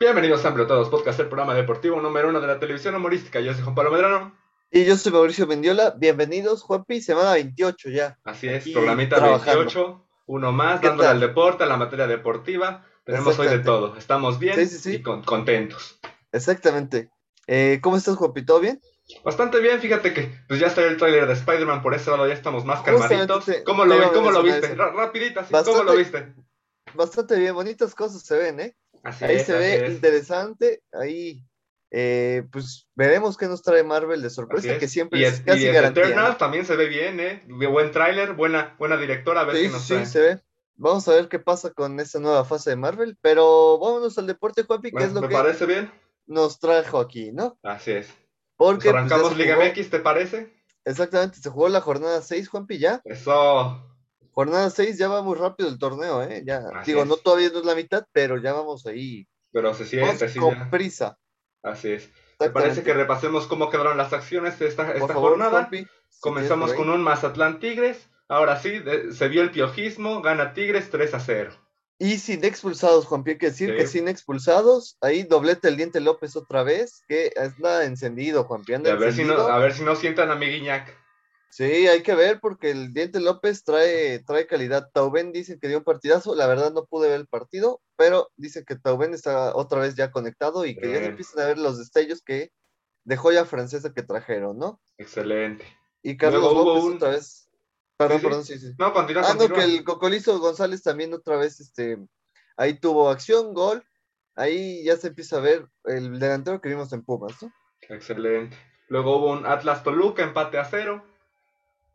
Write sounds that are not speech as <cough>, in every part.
Bienvenidos a Amplio Todos Podcast, el programa deportivo número uno de la televisión humorística. Yo soy Juan Pablo Medrano. Y yo soy Mauricio Mendiola. Bienvenidos, Juanpi, semana 28 ya. Así es, Aquí programita trabajando. 28, uno más, ¿Qué dándole tal? al deporte, a la materia deportiva. Tenemos hoy de todo. Estamos bien Sí, sí, sí. y con- contentos. Exactamente. Eh, ¿Cómo estás, Juanpi? ¿Todo bien? Bastante bien, fíjate que pues ya está el tráiler de Spider-Man, por ese lado ya estamos más calmaditos. Justamente ¿Cómo lo, vi- cómo lo viste? rapidita, sí, Bastante- ¿cómo lo viste? Bastante bien, bonitas cosas se ven, ¿eh? Así Ahí es, se así ve es. interesante. Ahí, eh, pues veremos qué nos trae Marvel de sorpresa, es. que siempre y es es- casi y garantía. También se ve bien, ¿eh? Buen tráiler, buena, buena directora, a ver Sí, qué nos sí, trae. se ve. Vamos a ver qué pasa con esta nueva fase de Marvel, pero vámonos al deporte, Juanpi, que es lo me que parece bien. nos trajo aquí, ¿no? Así es. Porque Pues arrancamos Liga jugó- MX, ¿te parece? Exactamente, se jugó la jornada 6, Juanpi, ya. Eso. Jornada 6 ya va muy rápido el torneo, ¿eh? Ya, Así digo, es. no todavía no es la mitad, pero ya vamos ahí. Pero se siente, sí, con ya. prisa. Así es. ¿Te parece que repasemos cómo quedaron las acciones de esta, esta favor, jornada? Si Comenzamos con un Mazatlán Tigres. Ahora sí, de- se vio el piojismo, gana Tigres 3 a 0. Y sin expulsados, Juanpi, hay que decir Sí. que sin expulsados. Ahí doblete el diente López otra vez, que anda encendido, Y anda a ver, si no, a ver si no sientan a mi Guiñac. Sí, hay que ver porque el diente López trae, trae calidad. Tauben dicen que dio un partidazo. La verdad no pude ver el partido, pero dicen que Tauben está otra vez ya conectado y que ya se empiezan a ver los destellos que de joya francesa que trajeron, ¿no? Excelente. Y Carlos Luego López un- otra vez. Perdón, Sí, sí. perdón, sí, sí. No, continúa, Ah, no, continúa. que el Cocolizo González también otra vez, este, ahí tuvo acción, gol. Ahí ya se empieza a ver el delantero que vimos en Pumas, ¿no? Excelente. Luego hubo un Atlas Toluca, empate a cero.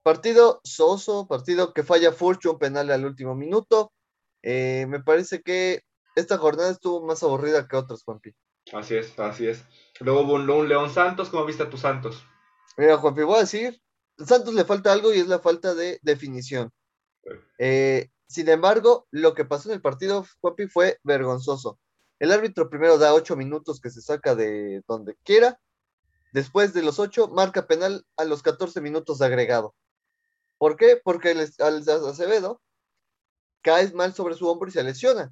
Partido soso, partido que falla Furcho, un penal al último minuto. Eh, me parece que esta jornada estuvo más aburrida que otras, Juanpi. Así es, así es. Luego hubo un, un León Santos. ¿Cómo viste a tus Santos? Mira, Juanpi, voy a decir, a Santos le falta algo y es la falta de definición. Eh, sin embargo, lo que pasó en el partido, Juanpi, fue vergonzoso. El árbitro primero da ocho minutos que se saca de donde quiera. Después de los ocho, marca penal a los 14 minutos de agregado. ¿Por qué? Porque al Acevedo cae mal sobre su hombro y se lesiona.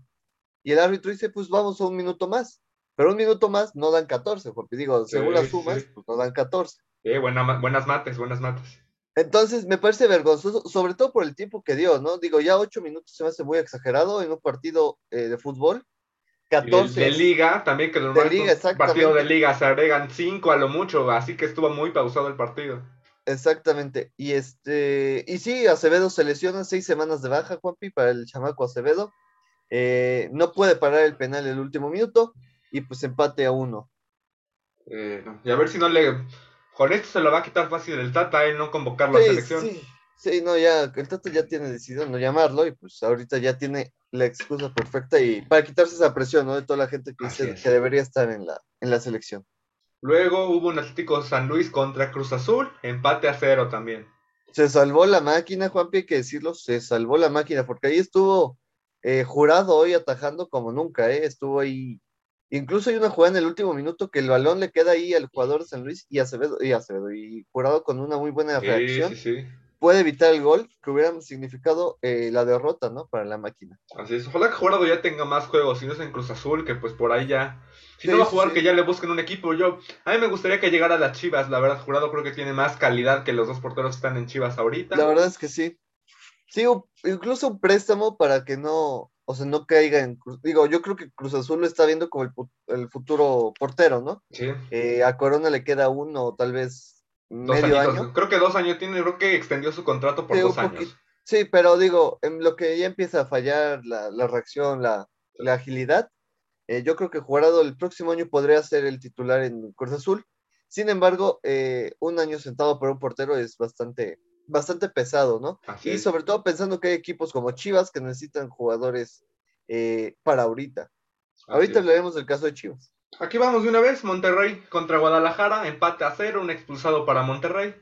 Y el árbitro dice, pues vamos a un minuto más. Pero un minuto más no dan 14, porque digo, según Sí, las sumas, sí. pues no dan 14. Eh, buena ma- buenas mates, buenas mates. Entonces, me parece vergonzoso, sobre todo por el tiempo que dio, ¿no? Digo, ya ocho minutos se me hace muy exagerado en un partido eh, de fútbol. Y de, 14. de liga, también que normalmente liga, un partido de liga se agregan 5 a lo mucho, así que estuvo muy pausado el partido. Exactamente. Y este, y sí, Acevedo se lesiona seis semanas de baja, Juanpi, para el chamaco Acevedo. Eh, no puede parar el penal el último minuto y pues empate a uno. Eh. Y a ver si no le. Con esto se lo va a quitar fácil el Tata, ¿eh? No convocar la Sí, selección. sí, sí, no, ya, el Tato ya tiene decidido no llamarlo y pues ahorita ya tiene la excusa perfecta y para quitarse esa presión, ¿no? De toda la gente que dice es. que debería estar en la, en la selección. Luego hubo un Atlético San Luis contra Cruz Azul, empate a cero también. Se salvó la máquina, Juanpi, hay que decirlo, se salvó la máquina, porque ahí estuvo eh, jurado hoy atajando como nunca, ¿eh? Estuvo ahí. Incluso hay una jugada en el último minuto que el balón le queda ahí al jugador de San Luis y Acevedo, y Acevedo, y jurado con una muy buena Sí, reacción, sí, sí. puede evitar el gol que hubiera significado eh, la derrota, ¿no? Para la máquina. Así es. Ojalá que Jurado ya tenga más juegos, si no es en Cruz Azul, que pues por ahí ya. Si Sí, no va a jugar, sí. que ya le busquen un equipo. Yo, a mí me gustaría que llegara a las Chivas, la verdad. Jurado creo que tiene más calidad que los dos porteros que están en Chivas ahorita. La verdad es que sí. Sí, incluso un préstamo para que no, o sea, no caiga en. Digo, yo creo que Cruz Azul lo está viendo como el, el futuro portero, ¿no? Sí. Eh, a Corona le queda uno tal vez Dos medio añitos. año. Creo que dos años tiene, creo que extendió su contrato por Sí, dos años. Sí, pero digo, en lo que ya empieza a fallar la, la reacción, la, la agilidad, eh, yo creo que Jurado el próximo año podría ser el titular en Cruz Azul. Sin embargo, eh, un año sentado por un portero es bastante, bastante pesado, ¿no? Así Y es. sobre todo pensando que hay equipos como Chivas que necesitan jugadores eh, para ahorita. Así Ahorita hablaremos del caso de Chivas. Aquí vamos de una vez, Monterrey contra Guadalajara, empate a cero, un expulsado para Monterrey.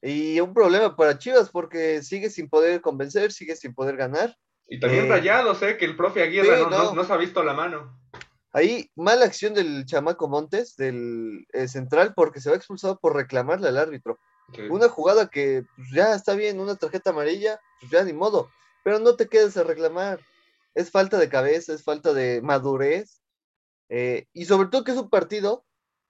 Y un problema para Chivas porque sigue sin poder convencer, sigue sin poder ganar. Y también Eh, rayados, ¿eh? Que el profe Aguirre sí, no, no- no. no se ha visto la mano. Ahí, mala acción del chamaco Montes, del eh, central, porque se va expulsado por reclamarle al árbitro. Una jugada que pues, ya está bien, una tarjeta amarilla, pues ya ni modo, pero no te quedes a reclamar. Es falta de cabeza, es falta de madurez. Eh, y sobre todo que es un partido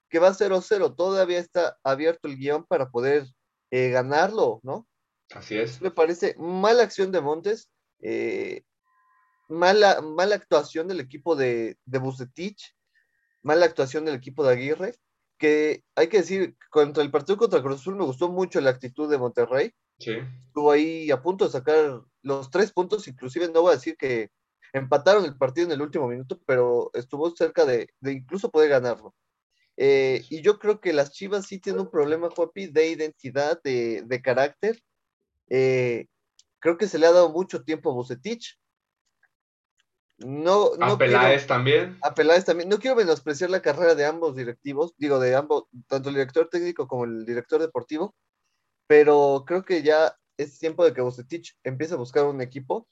que va 0-0, todavía está abierto el guion para poder eh, ganarlo, ¿no? Así es. Me parece mala acción de Montes, eh, mala, mala actuación del equipo de, de Bucetich, mala actuación del equipo de Aguirre, que hay que decir, contra el partido contra Cruz Azul me gustó mucho la actitud de Monterrey. Sí. Estuvo ahí a punto de sacar los tres puntos, inclusive no voy a decir que empataron el partido en el último minuto, pero estuvo cerca de, de incluso poder ganarlo. Eh, y yo creo que las Chivas sí tienen un problema, Juapi, de identidad, de, de carácter. Eh, creo que se le ha dado mucho tiempo a Bucetich. No, no a Peláez quiero- también. a Peláez también. No quiero menospreciar la carrera de ambos directivos, digo, de ambos, tanto el director técnico como el director deportivo, pero creo que ya es tiempo de que Bucetich empiece a buscar un equipo,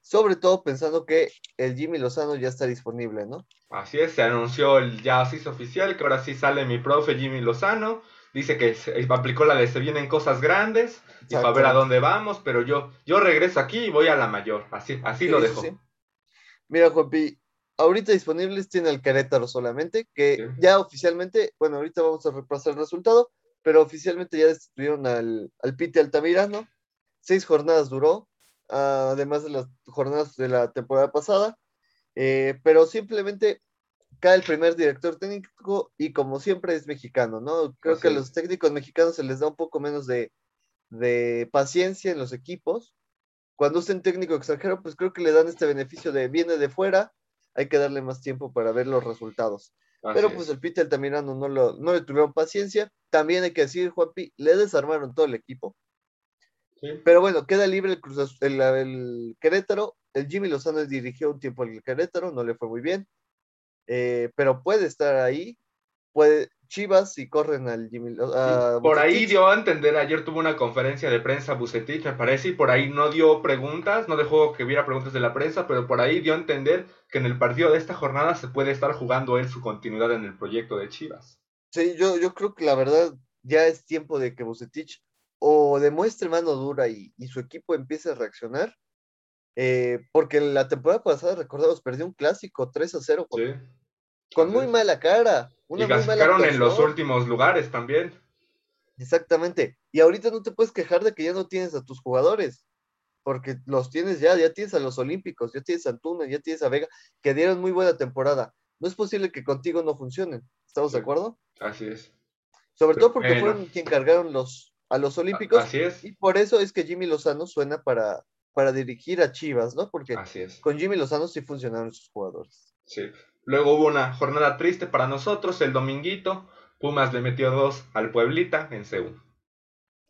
sobre todo pensando que el Jimmy Lozano ya está disponible, ¿no? Así es, se anunció el ya hizo oficial que ahora sí sale mi profe Jimmy Lozano. Dice que se- aplicó la de se vienen cosas grandes y para ver a dónde vamos, pero yo, yo regreso aquí y voy a la mayor. Así, así lo dejo. sí, sí. Mira, Juanpi, ahorita disponibles tiene el Querétaro solamente, que Sí. ya oficialmente, bueno, ahorita vamos a repasar el resultado, pero oficialmente ya destituyeron al, al Pite Altamirano. Seis jornadas duró, ah, además de las jornadas de la temporada pasada, eh, pero simplemente cae el primer director técnico y como siempre es mexicano, ¿no? Creo Así que a los técnicos mexicanos se les da un poco menos de, de paciencia en los equipos cuando usen técnico extranjero, pues creo que le dan este beneficio de viene de fuera, hay que darle más tiempo para ver los resultados. Así Pero es. pues el Peter Altamirano no, lo, no le tuvieron paciencia. También hay que decir, Juanpi, le desarmaron todo el equipo. Sí. Pero bueno, queda libre el, Cruz el, el Querétaro. El Jimmy Lozano dirigió un tiempo al Querétaro, no le fue muy bien. Eh, pero puede estar ahí. Puede Chivas si corren al Jimmy Lo- a Por ahí dio a entender, ayer tuvo una conferencia de prensa Bucetich, me parece, y por ahí no dio preguntas, no dejó que hubiera preguntas de la prensa, pero por ahí dio a entender que en el partido de esta jornada se puede estar jugando él su continuidad en el proyecto de Chivas. Sí, yo, yo creo que la verdad ya es tiempo de que Bucetich o demuestre mano dura y, y su equipo empiece a reaccionar. eh, porque la temporada pasada, recordamos, perdió un clásico 3 a 0 con, Sí. Con muy mala cara. Una Y clasificaron en los últimos lugares también. Exactamente. Y ahorita no te puedes quejar de que ya no tienes a tus jugadores, porque los tienes ya, ya tienes a los Olímpicos, ya tienes a Antuna, ya tienes a Vega, que dieron muy buena temporada. No es posible que contigo no funcionen. ¿Estamos de acuerdo? Así es. Sobre todo porque fueron quien cargaron los, a los Olímpicos. Así es. Y por eso es que Jimmy Lozano suena para, para dirigir a Chivas, ¿no? Porque Así es. con Jimmy Lozano sí funcionaron sus jugadores. Sí. Luego hubo una jornada triste para nosotros, el dominguito. Pumas le metió dos al Pueblita en Seúl.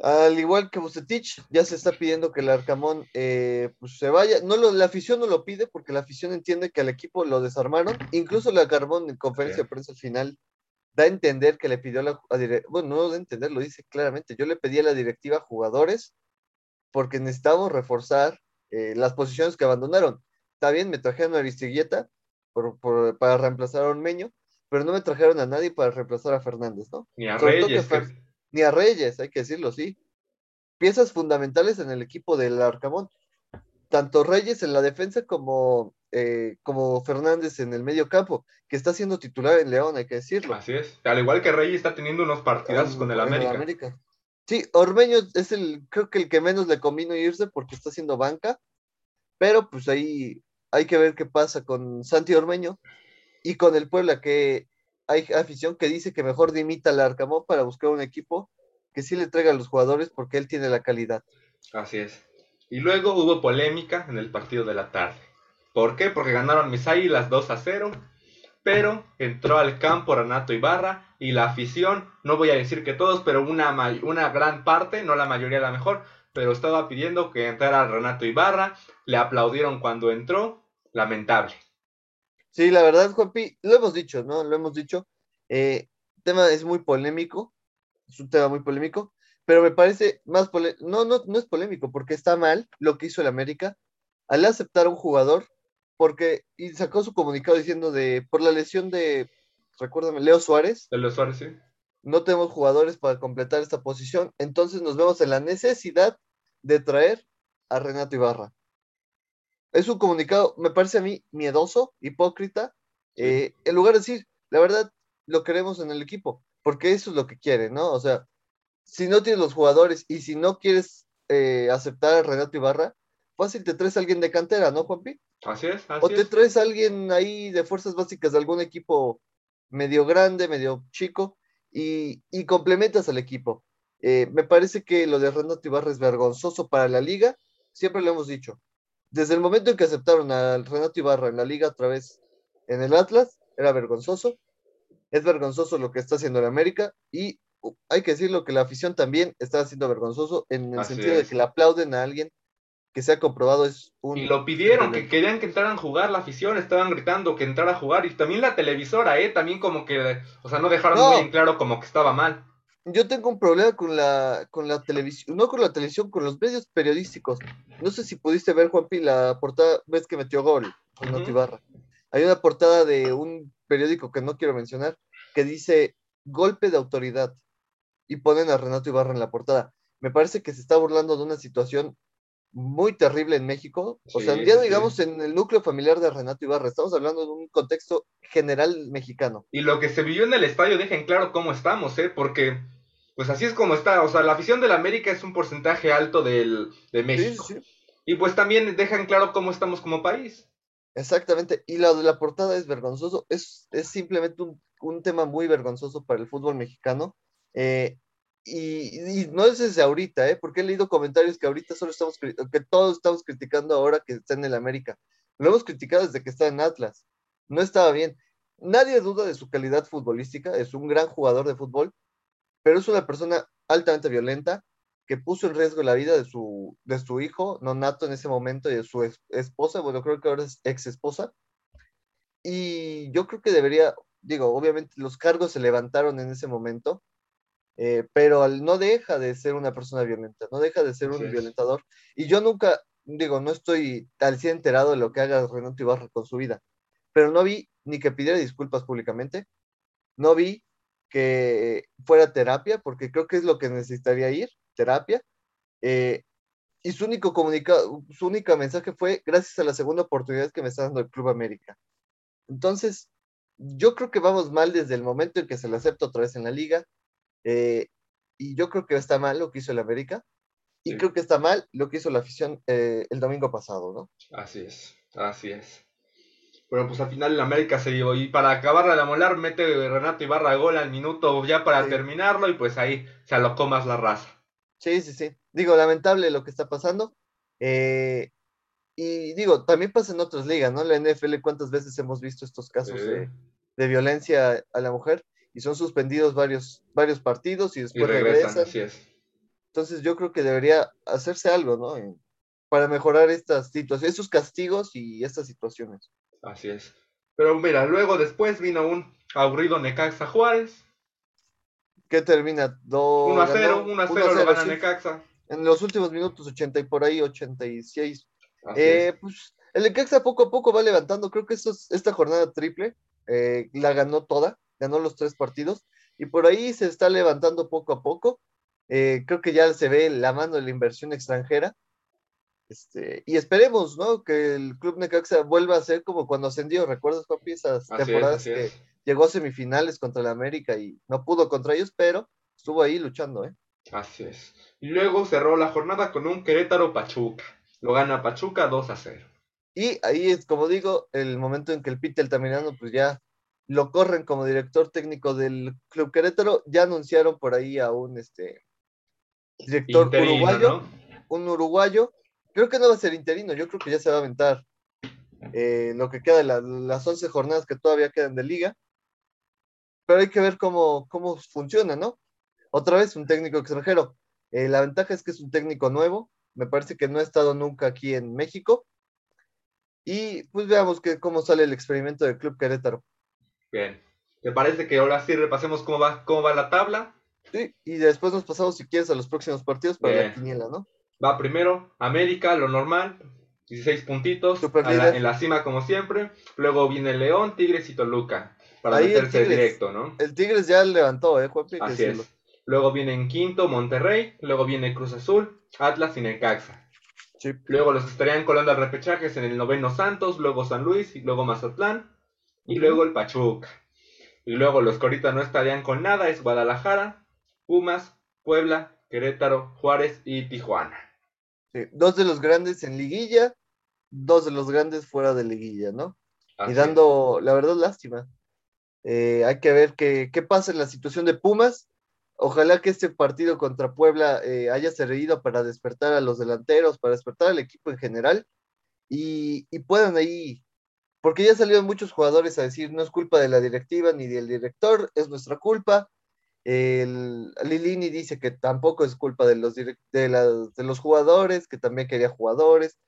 Al igual que Bucetich, ya se está pidiendo que el Arcamón eh, pues se vaya. No lo, la afición no lo pide porque la afición entiende que al equipo lo desarmaron. Incluso el Arcamón en conferencia de prensa al final da a entender que le pidió la a bueno, no da a entender, lo dice claramente. Yo le pedí a la directiva jugadores porque necesitamos reforzar eh, las posiciones que abandonaron. Está bien, me trajeron a Aristigueta por- por- para reemplazar a Ormeño, pero no me trajeron a nadie para reemplazar a Fernández, ¿no? Ni a Sobre Reyes. que ni a Reyes, hay que decirlo, sí. Piezas fundamentales en el equipo del Arcamón. Tanto Reyes en la defensa como, eh, como Fernández en el medio campo, que está siendo titular en León, hay que decirlo. Así es. Al igual que Reyes está teniendo unos partidazos En- con el América. Sí, Ormeño es el, creo que el que menos le convino irse porque está haciendo banca, pero pues ahí hay que ver qué pasa con Santi Ormeño y con el Puebla, que hay afición que dice que mejor dimita al Arcamón para buscar un equipo que sí le traiga a los jugadores porque él tiene la calidad. Así es. Y luego hubo polémica en el partido de la tarde. ¿Por qué? Porque ganaron mis águilas 2 a 0. Pero entró al campo Renato Ibarra y la afición, no voy a decir que todos, pero una, una gran parte, no la mayoría la mejor, pero estaba pidiendo que entrara Renato Ibarra. Le aplaudieron cuando entró. Lamentable. Sí, la verdad, Juanpi, lo hemos dicho, ¿no? Lo hemos dicho. Eh, el tema es muy polémico, es un tema muy polémico, pero me parece más polémico, no, no, no es polémico, porque está mal lo que hizo el América al aceptar a un jugador, porque, y sacó su comunicado diciendo de, por la lesión de, recuérdame, Leo Suárez, De los Suárez, sí. no tenemos jugadores para completar esta posición, entonces nos vemos en la necesidad de traer a Renato Ibarra. Es un comunicado, me parece a mí, miedoso, hipócrita, Eh, en lugar de decir, la verdad, lo queremos en el equipo, porque eso es lo que quiere, ¿no? O sea, si no tienes los jugadores y si no quieres eh, aceptar a Renato Ibarra, fácil te traes a alguien de cantera, ¿no, Juanpi? Así es, así O te traes a alguien ahí de fuerzas básicas de algún equipo medio grande, medio chico, y, y complementas al equipo. Eh, me parece que lo de Renato Ibarra es vergonzoso para la liga, siempre lo hemos dicho. Desde el momento en que aceptaron a Renato Ibarra en la liga otra vez en el Atlas, era vergonzoso. Es vergonzoso lo que está haciendo el América y uh, hay que decirlo que la afición también está haciendo vergonzoso en el Así sentido de que le aplauden a alguien que se ha comprobado es un... Y lo pidieron, que querían que entraran a jugar la afición, estaban gritando que entrara a jugar. Y también la televisora, ¿eh? También como que, o sea, no dejaron No. muy en claro como que estaba mal. Yo tengo un problema con la, con la televisión, no con la televisión, con los medios periodísticos. No sé si pudiste ver, Juanpi, la portada, ves que metió gol con Ujú. Notibarra. Hay una portada de un periódico que no quiero mencionar, que dice golpe de autoridad y ponen a Renato Ibarra en la portada. Me parece que se está burlando de una situación muy terrible en México. O sea, ya digamos sí. en el núcleo familiar de Renato Ibarra, estamos hablando de un contexto general mexicano. Y lo que se vivió en el estadio deja en claro cómo estamos, ¿eh? Porque, pues así es como está. O sea, la afición del América es un porcentaje alto del, de México. sí, sí. Y pues también deja en claro cómo estamos como país. Exactamente, y lo de la portada es vergonzoso, es, es simplemente un, un tema muy vergonzoso para el fútbol mexicano. eh, y, y no es desde ahorita, ¿eh? porque he leído comentarios que ahorita solo estamos, que todos estamos criticando ahora que está en el América. Lo hemos criticado desde que está en Atlas. No estaba bien. Nadie duda de su calidad futbolística, es un gran jugador de fútbol, pero es una persona altamente violenta que puso en riesgo la vida de su, de su hijo, nonato en ese momento, y de su esposa, bueno, creo que ahora es ex esposa. Y yo creo que debería, digo, obviamente los cargos se levantaron en ese momento, eh, pero al- no deja de ser una persona violenta, no deja de ser un violentador. Y yo nunca, digo, no estoy al 100 enterado de lo que haga Renato Ibarra con su vida, pero no vi ni que pidiera disculpas públicamente, no vi que fuera terapia, porque creo que es lo que necesitaría ir, terapia. eh, y su único comunicado, su única mensaje fue gracias a la segunda oportunidad que me está dando el Club América. Entonces, yo creo que vamos mal desde el momento en que se le acepta otra vez en la liga. eh, y yo creo que está mal lo que hizo el América. Y Sí. creo que está mal lo que hizo la afición eh, el domingo pasado, ¿no? Así es, así es. Pero pues al final el América se llevó. Y para acabarla de molar, mete Renato Ibarra gol al minuto ya para Sí. terminarlo. Y pues ahí se alocó más la raza. Sí, sí, sí. Digo, lamentable lo que está pasando. eh, y digo, también pasa en otras ligas, ¿no? La NFL, ¿cuántas veces hemos visto estos casos de, de violencia a la mujer? Y son suspendidos varios, varios partidos y Y después regresan, regresan. así es. Entonces yo creo que debería hacerse algo, ¿no? Para mejorar estas situaciones, estos castigos y estas situaciones. Así es. Pero mira, luego después vino un aburrido Necaxa Juárez. ¿Qué termina? Do- 1 a 0, ganó 1 a 0 lo gana sí. Necaxa. En los últimos minutos, 80 y por ahí, 86. Así Eh, es. pues el Necaxa poco a poco va levantando. Creo que esto es- esta jornada triple eh, la ganó toda, ganó los tres partidos y por ahí se está levantando poco a poco. Eh, creo que ya se ve la mano de la inversión extranjera. Este, y esperemos, ¿no? Que el Club Necaxa vuelva a ser como cuando ascendió. ¿Recuerdas, papi? Esas Así temporadas que es. llegó a semifinales contra el América y no pudo contra ellos, pero estuvo ahí luchando, ¿eh? Así es. Y luego cerró la jornada con un Querétaro Pachuca. Lo gana Pachuca 2 a 0. Y ahí es, como digo, el momento en que el Pite Altamirano, pues ya lo corren como director técnico del Club Querétaro. Ya anunciaron por ahí a un este, director Interino, uruguayo, ¿no? un uruguayo. Creo que no va a ser interino, yo creo que ya se va a aventar eh, lo que queda de la- las 11 jornadas que todavía quedan de liga. Pero hay que ver cómo, cómo funciona, ¿no? Otra vez un técnico extranjero. Eh, la ventaja es que es un técnico nuevo. Me parece que no ha estado nunca aquí en México. Y pues veamos que, cómo sale el experimento del Club Querétaro. Bien. ¿Te parece que ahora sí repasemos cómo va, cómo va la tabla? Sí, y después nos pasamos, si quieres, a los próximos partidos para Bien. la quiniela, ¿no? Va primero América, lo normal, 16 puntitos, la- en la cima como siempre. Luego viene León, Tigres y Toluca, para Ahí el meterse Tigres. directo, ¿no? El Tigres ya levantó, ¿eh, Juanpi? Así decirlo. es. Luego viene en quinto Monterrey, luego viene Cruz Azul, Atlas y Necaxa. Sí. Luego los estarían colando a repechajes en el noveno Santos, luego San Luis y luego Mazatlán. Y luego el Pachuca. Y luego los que ahorita no estarían con nada es Guadalajara, Pumas, Puebla, Querétaro, Juárez y Tijuana. Sí, dos de los grandes en liguilla, dos de los grandes fuera de liguilla, ¿no? y dando, la verdad, lástima. Eh, hay que ver qué, qué pasa en la situación de Pumas. Ojalá que este partido contra Puebla eh, haya servido para despertar a los delanteros, para despertar al equipo en general y, y puedan ahí porque ya salieron muchos jugadores a decir no es culpa de la directiva ni del director, es nuestra culpa. El, Lilini dice que tampoco es culpa de los, de, de los jugadores, que también quería jugadores.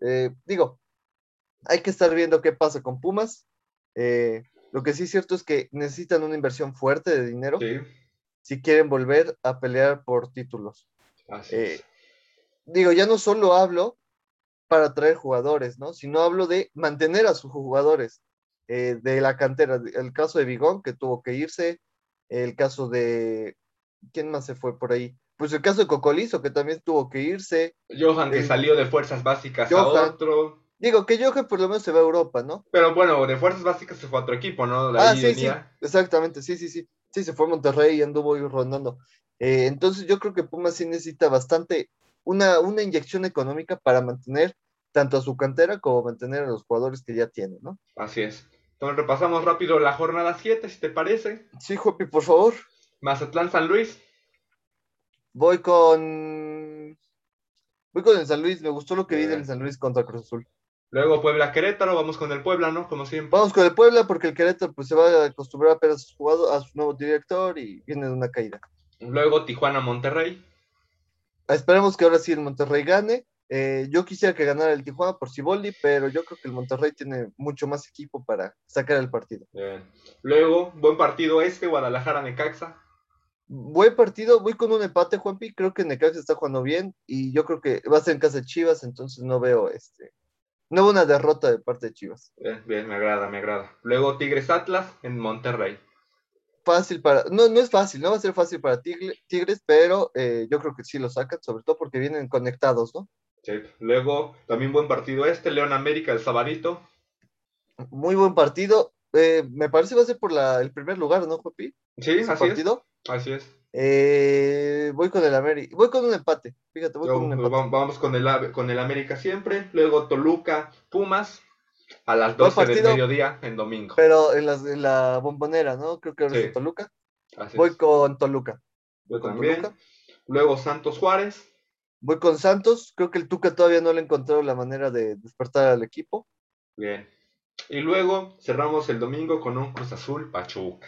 Eh, digo, hay que estar viendo qué pasa con Pumas. Eh, lo que sí es cierto es que necesitan una inversión fuerte de dinero si quieren volver a pelear por títulos. Eh, digo, ya no solo hablo para traer jugadores, ¿no? Si no hablo de mantener a sus jugadores eh, de la cantera. El caso de Vigón, que tuvo que irse, el caso de... ¿Quién más se fue por ahí? Pues el caso de Cocolizo, que también tuvo que irse. Johan, que salió de fuerzas básicas a otro. Digo que Johan por lo menos se va a Europa, ¿no? Pero bueno, de fuerzas básicas se fue a otro equipo, ¿no? ah, sí, sí, exactamente, sí, sí, sí. Sí, se fue a Monterrey y anduvo ahí rondando. Eh, entonces yo creo que Pumas sí necesita bastante una, una inyección económica para mantener tanto a su cantera como mantener a los jugadores que ya tiene, ¿no? Así es. Entonces repasamos rápido la jornada 7, si te parece. Sí, Jopi, por favor. Mazatlán San Luis. Voy con. Voy con el San Luis, me gustó lo que vi del San Luis contra Cruz Azul. Luego Puebla Querétaro, vamos con el Puebla, ¿no? Como siempre. Vamos con el Puebla porque el Querétaro pues se va a acostumbrar a, a su, a su nuevo director y viene de una caída. Luego Tijuana Monterrey. Esperemos que ahora sí el Monterrey gane. Eh, yo quisiera que ganara el Tijuana por Ciboldi, pero yo creo que el Monterrey tiene mucho más equipo para sacar el partido. Luego, buen partido este, Guadalajara-Necaxa. Buen partido, voy con un empate, Juanpi. Creo que Necaxa está jugando bien y yo creo que va a ser en casa de Chivas, entonces no veo este. No veo una derrota de parte de Chivas. Bien, bien, me agrada, me agrada. Luego Tigres Atlas en Monterrey fácil para, no, no es fácil, no va a ser fácil para Tigres, pero eh, yo creo que sí lo sacan, sobre todo porque vienen conectados, ¿no? Luego, también buen partido este, León América, el Sabadito. Muy buen partido. Eh, me parece que va a ser por la, el primer lugar, ¿no, Jopi? Sí, así partido? es. Así es. Eh, voy con el América. Voy con un empate. Fíjate, voy con un empate. Vamos con el, con el América siempre. Luego Toluca, Pumas. A las 12 del mediodía en domingo. Pero en, la bombonera, ¿no? Creo que ahora es Toluca. voy con Toluca. Voy con Toluca. Luego Santos Juárez. Voy con Santos. Creo que el Tuca todavía no le encontró la manera de despertar al equipo. Bien. Y luego cerramos el domingo con un Cruz Azul Pachuca.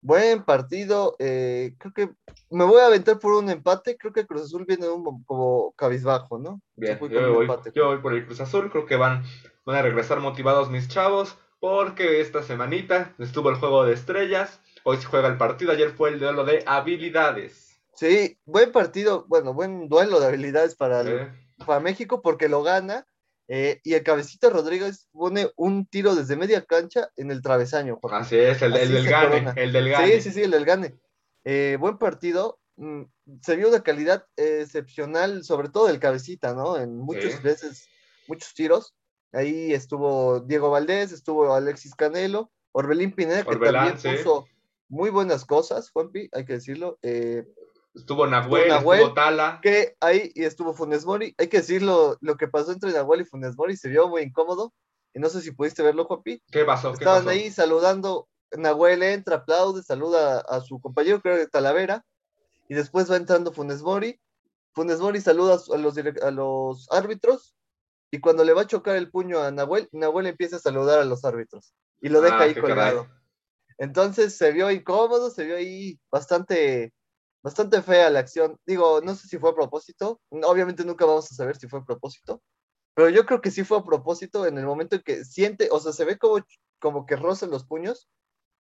Buen partido. Eh, creo que me voy a aventar por un empate. Creo que Cruz Azul viene un, como cabizbajo, ¿no? Bien, yo, voy, yo, voy, por el Cruz Azul. Creo que van, van a regresar motivados mis chavos. Porque esta semanita estuvo el juego de estrellas. Hoy se juega el partido. Ayer fue el duelo de habilidades. Sí, buen partido, bueno, buen duelo de habilidades para, para México porque lo gana. Eh, y el cabecito Rodríguez pone un tiro desde media cancha en el travesaño. Así es, el, del gane, el del gane. Sí, sí, sí, el del gane. Eh, buen partido. Mm, se vio de calidad excepcional, sobre todo el cabecita, ¿no? En muchas veces, muchos tiros. Ahí estuvo Diego Valdés, estuvo Alexis Canelo, Orbelín Pineda, que también puso muy buenas cosas, Juanpi, hay que decirlo. Estuvo Nahuel, estuvo, Tala. Que ahí y estuvo Funes Mori. Hay que decirlo, lo que pasó entre Nahuel y Funes Mori se vio muy incómodo. Y no sé si pudiste verlo, Juapi. ¿Qué pasó? Estaban ahí saludando. Nahuel entra, aplaude, saluda a su compañero, creo que Talavera. Y después va entrando Funes Mori. Funes Mori saluda a los, a los árbitros. Y cuando le va a chocar el puño a Nahuel, Nahuel empieza a saludar a los árbitros. Y lo deja ah, ahí colgado. Entonces se vio incómodo, se vio ahí bastante bastante fea la acción. Digo, no sé si fue a propósito. Obviamente nunca vamos a saber si fue a propósito. Pero yo creo que sí fue a propósito en el momento en que siente, o sea, se ve como, como que roza los puños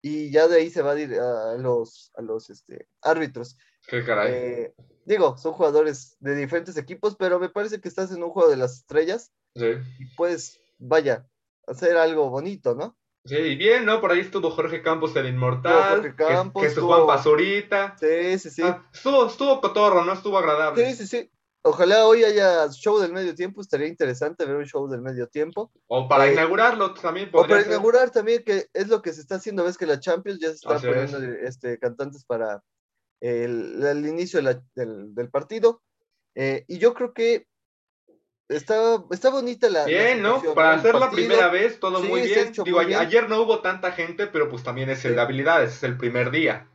y ya de ahí se va a ir a los, a los este, árbitros. Qué caray. Eh, digo, son jugadores de diferentes equipos, pero me parece que estás en un juego de las estrellas. Sí. Y pues, vaya, hacer algo bonito, ¿no? Sí, bien, ¿no? Por ahí estuvo Jorge Campos, el inmortal. Jorge Campos. Que, estuvo Juan Pazurita. Sí, sí, sí. Ah, estuvo, estuvo cotorro, ¿no? Estuvo agradable. Sí, sí, sí. Ojalá hoy haya show del medio tiempo, estaría interesante ver un show del medio tiempo. O para eh, inaugurarlo también. O para inaugurar también, que es lo que se está haciendo, ves que la Champions ya se está poniendo este, cantantes para el, inicio del, partido. Eh, y yo creo que está, está bonita la. Bien, ¿no? Para hacer la primera vez, todo muy bien. Digo, ayer no hubo tanta gente, pero pues también es el de habilidades, es el primer día.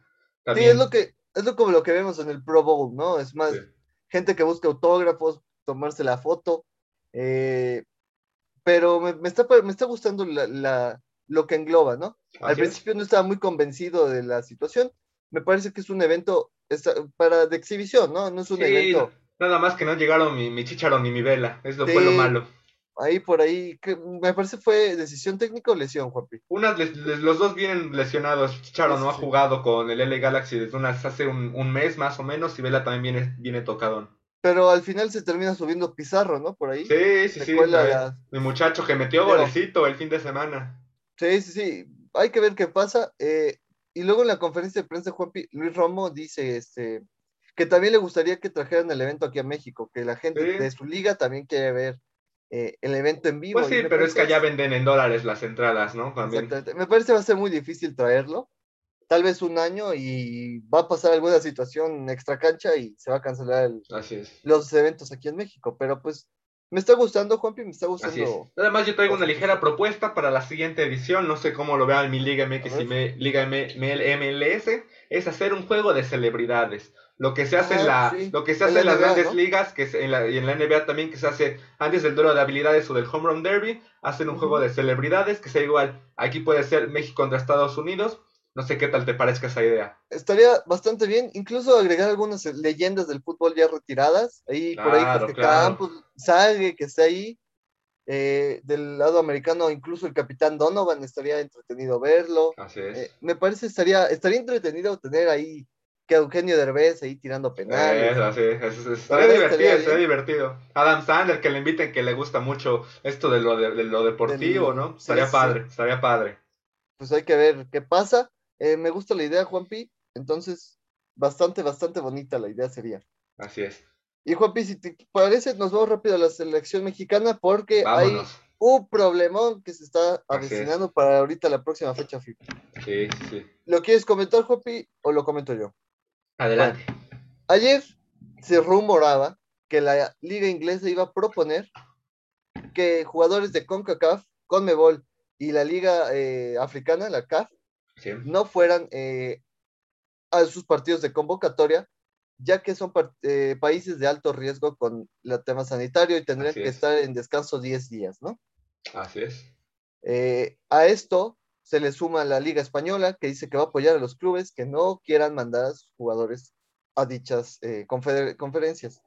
Sí, es lo que, es lo como lo que vemos en el Pro Bowl, ¿no? Es más, gente que busca autógrafos, tomarse la foto. Eh, pero me, está, me está gustando la, lo que engloba, ¿no? Al principio no estaba muy convencido de la situación. Me parece que es un evento para de exhibición, ¿no? No es un evento. Nada más que no llegaron mi, mi chicharo ni mi vela. Eso fue lo malo ahí por ahí, que me parece fue decisión técnica o lesión, Juanpi. Unas, los dos vienen lesionados. Charo no ha jugado con el LA Galaxy desde unas, hace un, mes más o menos y Vela también viene, viene tocado. Pero al final se termina subiendo Pizarro, ¿no? Por ahí. Sí, sí, sí. Mi muchacho que metió golecito el fin de semana. Sí, sí, sí. Hay que ver qué pasa. Eh, y luego en la conferencia de prensa, Juanpi, Luis Romo dice este, que también le gustaría que trajeran el evento aquí a México, que la gente de su liga también quiere ver eh, el evento en vivo. Pues sí, pero es que allá venden en dólares las entradas, ¿no? Me parece que va a ser muy difícil traerlo. Tal vez un año y va a pasar alguna situación extra cancha y se va a cancelar los eventos aquí en México. Pero pues me está gustando, Juanpi, me está gustando. Además, yo traigo una ligera propuesta para la siguiente edición. No sé cómo lo vean mi Liga MX y mi Liga MLS. Es hacer un juego de celebridades. Lo que se hace en ah, la, lo que se hace en, las grandes ligas, que en la, y en la NBA también, que se hace antes del duelo de habilidades o del home run derby, hacen un juego de celebridades, que sea igual. Aquí puede ser México contra Estados Unidos. No sé qué tal te parezca esa idea. Estaría bastante bien, incluso agregar algunas leyendas del fútbol ya retiradas. Ahí por ahí porque Campos, Sague, que está ahí. Eh, del lado americano, incluso el capitán Donovan estaría entretenido verlo. Así es. Eh, me parece estaría, estaría entretenido tener ahí que Eugenio Derbez ahí tirando penales. Eso, sí, eso, estaría divertido, estaría divertido. Adam Sandler, que le inviten, que le gusta mucho esto de lo, de, lo deportivo, ¿no? Estaría padre, estaría padre. Pues hay que ver qué pasa. Eh, me gusta la idea, Juanpi. Entonces, bastante, bastante bonita la idea sería. Así es. Y Juanpi, si te parece, nos vamos rápido a la selección mexicana porque hay un problemón que se está avecinando para ahorita la próxima fecha FIFA. Sí, sí. ¿Lo quieres comentar, Juanpi, o lo comento yo? Adelante. ayer se rumoraba que la liga inglesa iba a proponer que jugadores de CONCACAF, CONMEBOL y la liga eh, africana, la CAF, no fueran eh, a sus partidos de convocatoria, ya que son eh, países de alto riesgo con el tema sanitario y tendrían que estar en descanso 10 días, ¿no? Así es. a esto se le suma la Liga Española, que dice que va a apoyar a los clubes que no quieran mandar a sus jugadores a dichas eh, conferencias.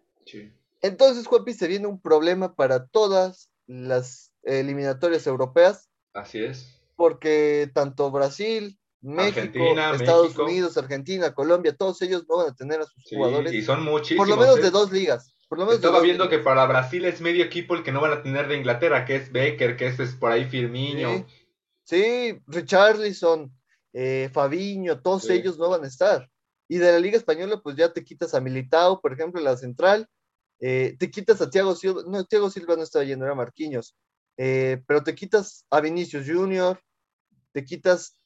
Entonces, Juanpi, se viene un problema para todas las eliminatorias europeas. Así es. Porque tanto Brasil, México, Estados Unidos, Argentina, Colombia, todos ellos no van a tener a sus jugadores. Y son muchísimos. Por lo menos de ¿eh? dos ligas. Por lo menos Estaba viendo que para Brasil es medio equipo el que no van a tener de Inglaterra, que es Becker, que es, por ahí Firmino. Sí, Richarlison, eh, Fabiño, todos ellos no van a estar. Y de la Liga Española, pues ya te quitas a Militao, por ejemplo, la central, eh, te quitas a Thiago Silva, no, Thiago Silva no estaba yendo, era Marquinhos, eh, pero te quitas a Vinicius Junior, te quitas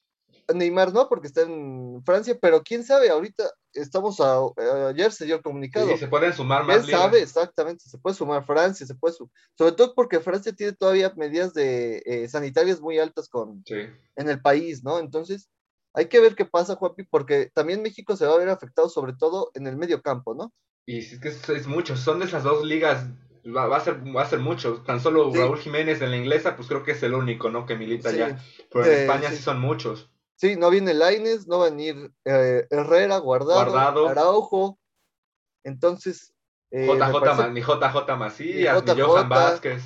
Neymar no, porque está en Francia, pero quién sabe, ahorita estamos a, ayer se dio el comunicado. Sí, se pueden sumar más. ¿Quién sabe exactamente? Se puede sumar Francia, se puede sobre todo porque Francia tiene todavía medidas de eh, sanitarias muy altas con en el país, ¿no? Entonces, hay que ver qué pasa, Juapi, porque también México se va a ver afectado sobre todo en el medio campo, ¿no? Y es que es, mucho, son de esas dos ligas Va, a ser va a ser mucho. Tan solo Raúl Jiménez en la inglesa, pues creo que es el único, ¿no? Que milita ya. Pero en España sí. son muchos. Sí, no viene Laines, no va a venir eh, Herrera, Guardado, Araujo. Entonces. Eh, JJ, ni JJ Macías, ni, Johan Vázquez.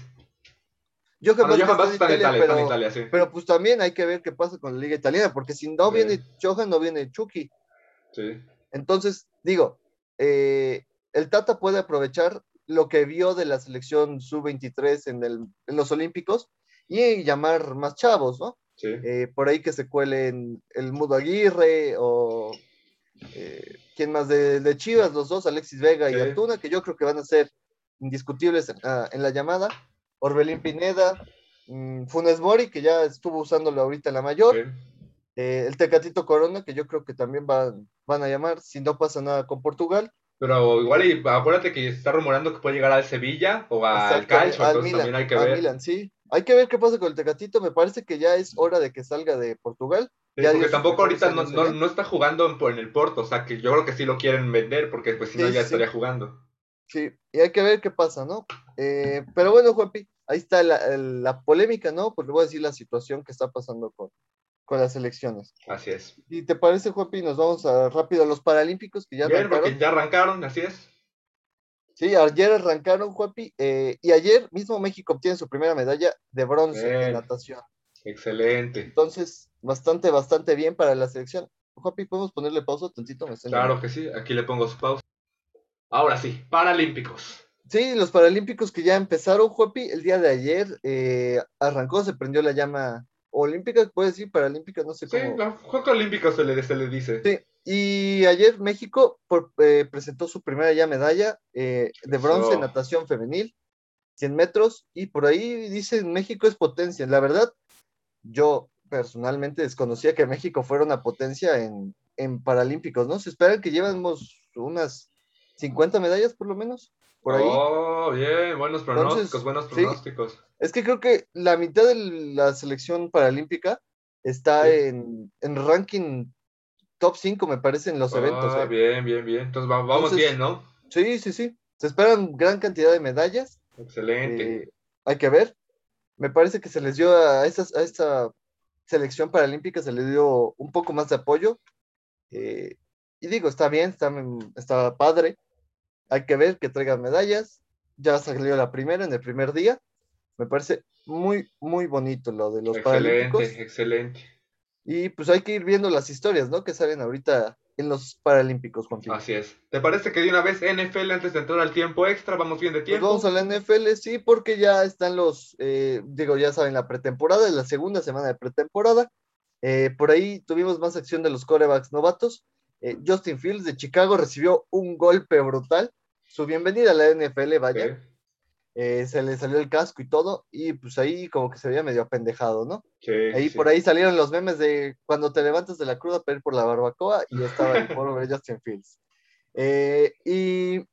Johan, Vázquez, está, en Italia, pero, en Italia, sí. Pero pues también hay que ver qué pasa con la Liga Italiana, porque si no viene Johan, no viene Chucky. Sí. Entonces, digo, eh, el Tata puede aprovechar lo que vio de la selección sub-23 en, en los Olímpicos y llamar más chavos, ¿no? Sí. Eh, por ahí que se cuelen el Mudo Aguirre o eh, ¿quién más de, Chivas? Los dos, Alexis Vega y Artuna, que yo creo que van a ser indiscutibles en, ah, la llamada. Orbelín Pineda, mm, Funes Mori, que ya estuvo usándolo ahorita en la mayor. Eh, el Tecatito Corona, que yo creo que también van, van a llamar, si no pasa nada con Portugal. Pero igual, y acuérdate que está rumorando que puede llegar al Sevilla o al Calcio, entonces también hay que ver. sí. Hay que ver qué pasa con el Tecatito. Me parece que ya es hora de que salga de Portugal. porque tampoco ahorita no, está jugando en, el Porto, o sea que yo creo que sí lo quieren vender porque pues si no ya estaría jugando. Sí, y hay que ver qué pasa, ¿no? Eh, pero bueno, Juanpi, ahí está la, polémica, ¿no? Pues le voy a decir la situación que está pasando con, con las elecciones. Así es. ¿Y te parece, Juanpi? Nos vamos a, rápido a los Paralímpicos que ya Bien, porque ya arrancaron, así es. Sí, ayer arrancaron, Juanpi, eh, y ayer mismo México obtiene su primera medalla de bronce en natación. Excelente. Entonces, bastante, bastante bien para la selección. Juanpi, ¿podemos ponerle pausa tantito? claro que sí, aquí le pongo su pausa. Ahora sí, Paralímpicos. Sí, los Paralímpicos que ya empezaron, Juapi, el día de ayer eh, arrancó, se prendió la llama olímpica, puede decir paralímpica, no sé cómo. Sí, la Juego Olímpico se le, se le dice. Sí, y ayer México eh, presentó su primera ya medalla eh, de bronce en natación femenil, 100 metros, y por ahí dicen México es potencia. La verdad, yo personalmente desconocía que México fuera una potencia en, en Paralímpicos, ¿no? Se esperan que llevemos unas 50 medallas por lo menos. Por ahí. Oh, bien, buenos pronósticos, buenos pronósticos. es que creo que la mitad de la selección paralímpica está en, ranking top 5, me parece, en los ah, eventos. ¿eh? Bien, bien, bien. Entonces vamos bien, ¿no? Sí, sí, sí. Se esperan gran cantidad de medallas. Excelente. Eh, hay que ver. Me parece que se les dio a, a esta selección paralímpica, se le dio un poco más de apoyo. Eh, y digo, está bien, está, está padre hay que ver que traigan medallas. Ya salió la primera en el primer día. Me parece muy, muy bonito lo de los Paralímpicos. Excelente, excelente. Y pues hay que ir viendo las historias, ¿no? Que salen ahorita en los Paralímpicos, Juan Así es. ¿Te parece que de una vez NFL antes de entrar al tiempo extra? ¿Vamos bien de pues tiempo? vamos a la NFL, sí, porque ya están los, eh, digo, ya saben, la pretemporada, la segunda semana de pretemporada. Eh, por ahí tuvimos más acción de los corebacks novatos. Eh, Justin Fields de Chicago recibió un golpe brutal. Su bienvenida a la NFL, vaya. Eh, se le salió el casco y todo, y pues ahí como que se veía medio apendejado, ¿no? ahí por ahí salieron los memes de cuando te levantas de la cruda para ir por la barbacoa y estaba el pobre Justin Fields. Eh, y,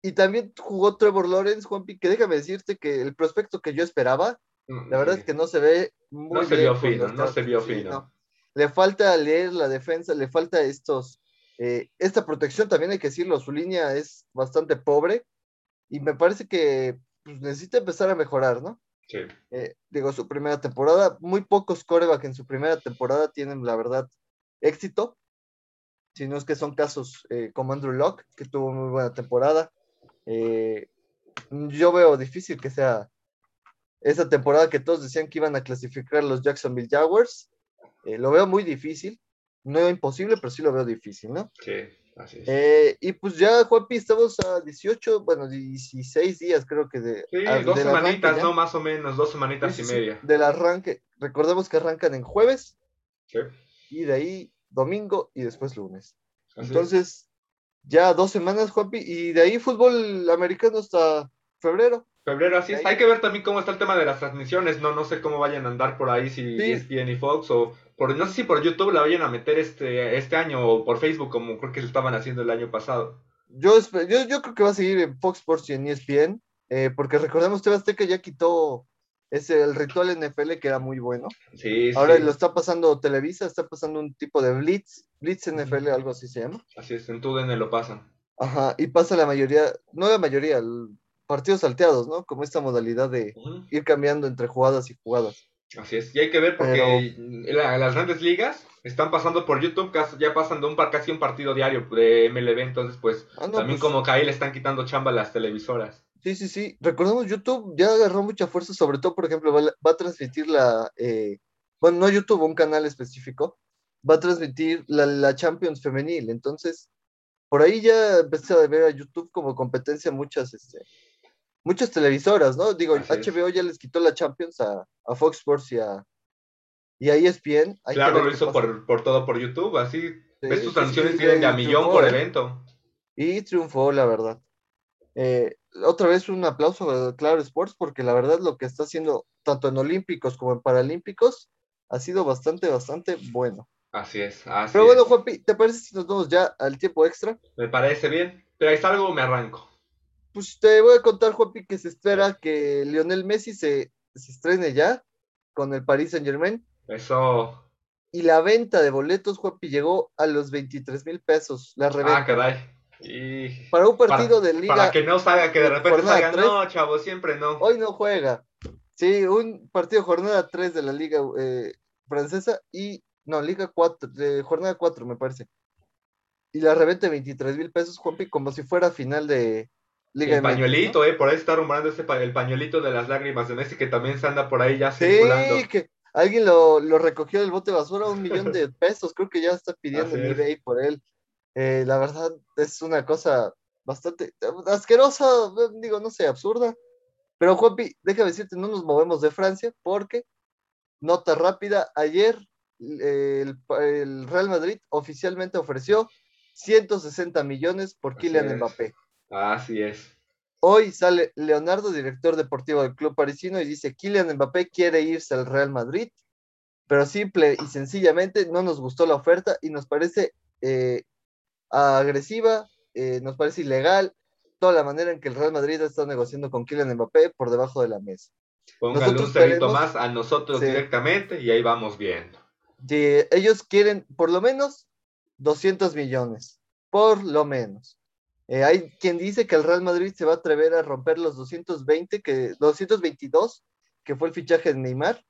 y también jugó Trevor Lawrence, Juanpi, que déjame decirte que el prospecto que yo esperaba, mm, la verdad es que no se ve muy no se vio fino, no se vio fino le falta leer la defensa, le falta estos, eh, esta protección también hay que decirlo, su línea es bastante pobre y me parece que pues, necesita empezar a mejorar, ¿no? Sí. Eh, digo, su primera temporada, muy pocos coreback en su primera temporada tienen, la verdad, éxito, si no es que son casos eh, como Andrew Locke, que tuvo muy buena temporada. yo veo difícil que sea esa temporada que todos decían que iban a clasificar los Jacksonville Jaguars, eh, lo veo muy difícil, no imposible, pero sí lo veo difícil, ¿no? Sí, así es. Eh, y pues ya, Juanpi, estamos a 18, bueno, 16 días creo que de... Sí, dos semanitas, ¿no? Más o menos, dos semanitas y media. Del arranque, recordemos que arrancan en jueves. Sí. Y de ahí domingo y después lunes. Entonces, ya dos semanas, Juanpi, y de ahí fútbol americano hasta febrero. Febrero, así es. Hay que ver también cómo está el tema de las transmisiones, ¿no? No sé cómo vayan a andar por ahí, si es ESPN y Fox, o por, no sé si por YouTube la vayan a meter este, este año, o por Facebook, como creo que lo estaban haciendo el año pasado. Yo, yo, yo creo que va a seguir en Fox Sports y en ESPN, eh, porque recordemos que Azteca ya quitó ese, el ritual NFL que era muy bueno. Sí, Ahora lo está pasando Televisa, está pasando un tipo de Blitz, Blitz NFL, algo así se llama. Así es, en TUDN lo pasan. Ajá, y pasa la mayoría, no la mayoría, el partidos salteados, ¿no? Como esta modalidad de ir cambiando entre jugadas y jugadas. Así es, y hay que ver porque las grandes ligas están pasando por YouTube, ya pasan de un casi un partido diario de MLB, entonces pues ah, también pues como que ahí le están quitando chamba a las televisoras. Sí, sí, sí. Recordemos, YouTube ya agarró mucha fuerza, sobre todo, por ejemplo, va, a transmitir la, eh, bueno, no YouTube, un canal específico, va a transmitir la, la Champions femenil, entonces por ahí ya empecé a ver a YouTube como competencia muchas, este, muchas televisoras, ¿no? Digo, HBO ya les quitó la Champions a, Fox Sports y a, y a ESPN. claro, lo hizo por, todo por YouTube, así. Ves tus transmisiones tienen de a millón por evento. Y triunfó, la verdad. Eh, otra vez un aplauso a Claro Sports porque la verdad lo que está haciendo tanto en Olímpicos como en Paralímpicos ha sido bastante, bastante bueno. Así es, así Pero bueno, Juanpi, ¿te parece si nos vamos ya al tiempo extra? Me parece bien. Pero ahí algo, me arranco. Pues te voy a contar, Juanpi, que se espera que Lionel Messi se, se estrene ya con el Paris Saint Germain. Eso. Y la venta de boletos, Juanpi, llegó a los 23 mil pesos. La reventa. Ah, caray. Y... Para un partido de liga. Para que no salga, que de repente salga, no, chavo, siempre no. Hoy no juega. Sí, un partido jornada 3 de la liga eh, francesa y, no, liga 4, de jornada 4 me parece. Y la reventa de 23 mil pesos, Juanpi, como si fuera final de Liga El pañuelito, eh, por ahí está rumorando ese el pañuelito de las lágrimas de Messi que también se anda por ahí ya sí, circulando. que alguien lo, lo, recogió del bote de basura, un millón de <laughs> pesos, creo que ya está pidiendo en eBay por él. Eh, la verdad es una cosa bastante asquerosa, digo, no sé, absurda. Pero Juanpi, déjame decirte, no nos movemos de Francia porque, nota rápida, ayer el, Real Madrid oficialmente ofreció 160 millones por Kylian Mbappé. Así es. Hoy sale Leonardo, director deportivo del club parisino, y dice, Kylian Mbappé quiere irse al Real Madrid, pero simple y sencillamente no nos gustó la oferta y nos parece eh, agresiva, eh, nos parece ilegal toda la manera en que el Real Madrid ha estado negociando con Kylian Mbappé por debajo de la mesa. Póngale un cerrito más a nosotros directamente y ahí vamos viendo. ellos quieren por lo menos 200 millones, por lo menos. Eh, hay quien dice que el Real Madrid se va a atrever a romper los 220, que 222, que fue el fichaje de Neymar.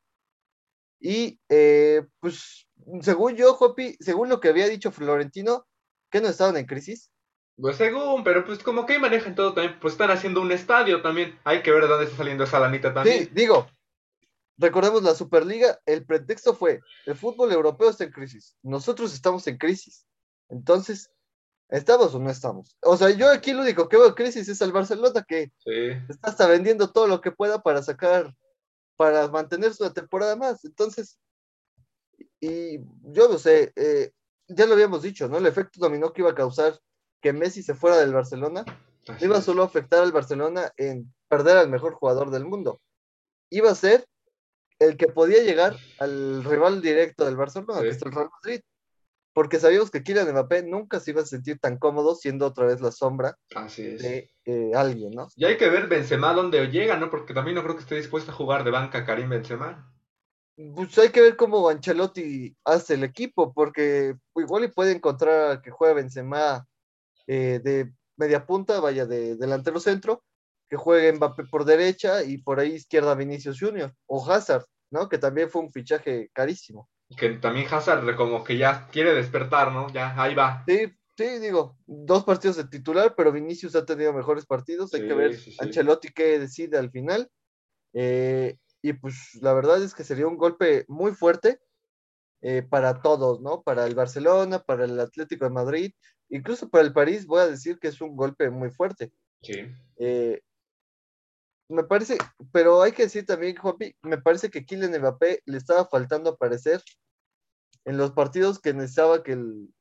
Y eh, pues, según yo, Jopi, según lo que había dicho Florentino, que no estaban en crisis. Pues según, pero pues como que manejan todo también, pues están haciendo un estadio también. Hay que ver de dónde está saliendo esa lanita también. Sí, digo, recordemos la Superliga, el pretexto fue, el fútbol europeo está en crisis, nosotros estamos en crisis. Entonces, ¿estamos o no estamos? O sea, yo aquí lo único que veo en crisis es el Barcelona, que está hasta vendiendo todo lo que pueda para sacar, para mantenerse una temporada más. Entonces, y yo no sé, eh, ya lo habíamos dicho, ¿no? El efecto dominó que iba a causar que Messi se fuera del Barcelona, iba solo a afectar al Barcelona en perder al mejor jugador del mundo. Iba a ser el que podía llegar al rival directo del Barcelona, que es el Real Madrid. Porque sabíamos que Kylian Mbappé nunca se iba a sentir tan cómodo siendo otra vez la sombra de eh, alguien, ¿no? Y hay que ver Benzema dónde llega, ¿no? Porque también no creo que esté dispuesto a jugar de banca Karim Benzema pues hay que ver cómo Ancelotti hace el equipo, porque igual y puede encontrar que juegue Benzema eh, de media punta, vaya de delantero centro, que juegue Mbappé por derecha y por ahí izquierda Vinicius Junior o Hazard, ¿no? Que también fue un fichaje carísimo. Que también Hazard como que ya quiere despertar, ¿no? Ya, ahí va. Sí, sí, digo, dos partidos de titular, pero Vinicius ha tenido mejores partidos, hay que ver Ancelotti qué decide al final. Eh, y pues la verdad es que sería un golpe muy fuerte eh, para todos, ¿no? Para el Barcelona, para el Atlético de Madrid, incluso para el París, voy a decir que es un golpe muy fuerte. Sí. Eh, me parece, pero hay que decir también, Juanpi, me parece que Kylian Mbappé le estaba faltando aparecer en los partidos que necesitaba que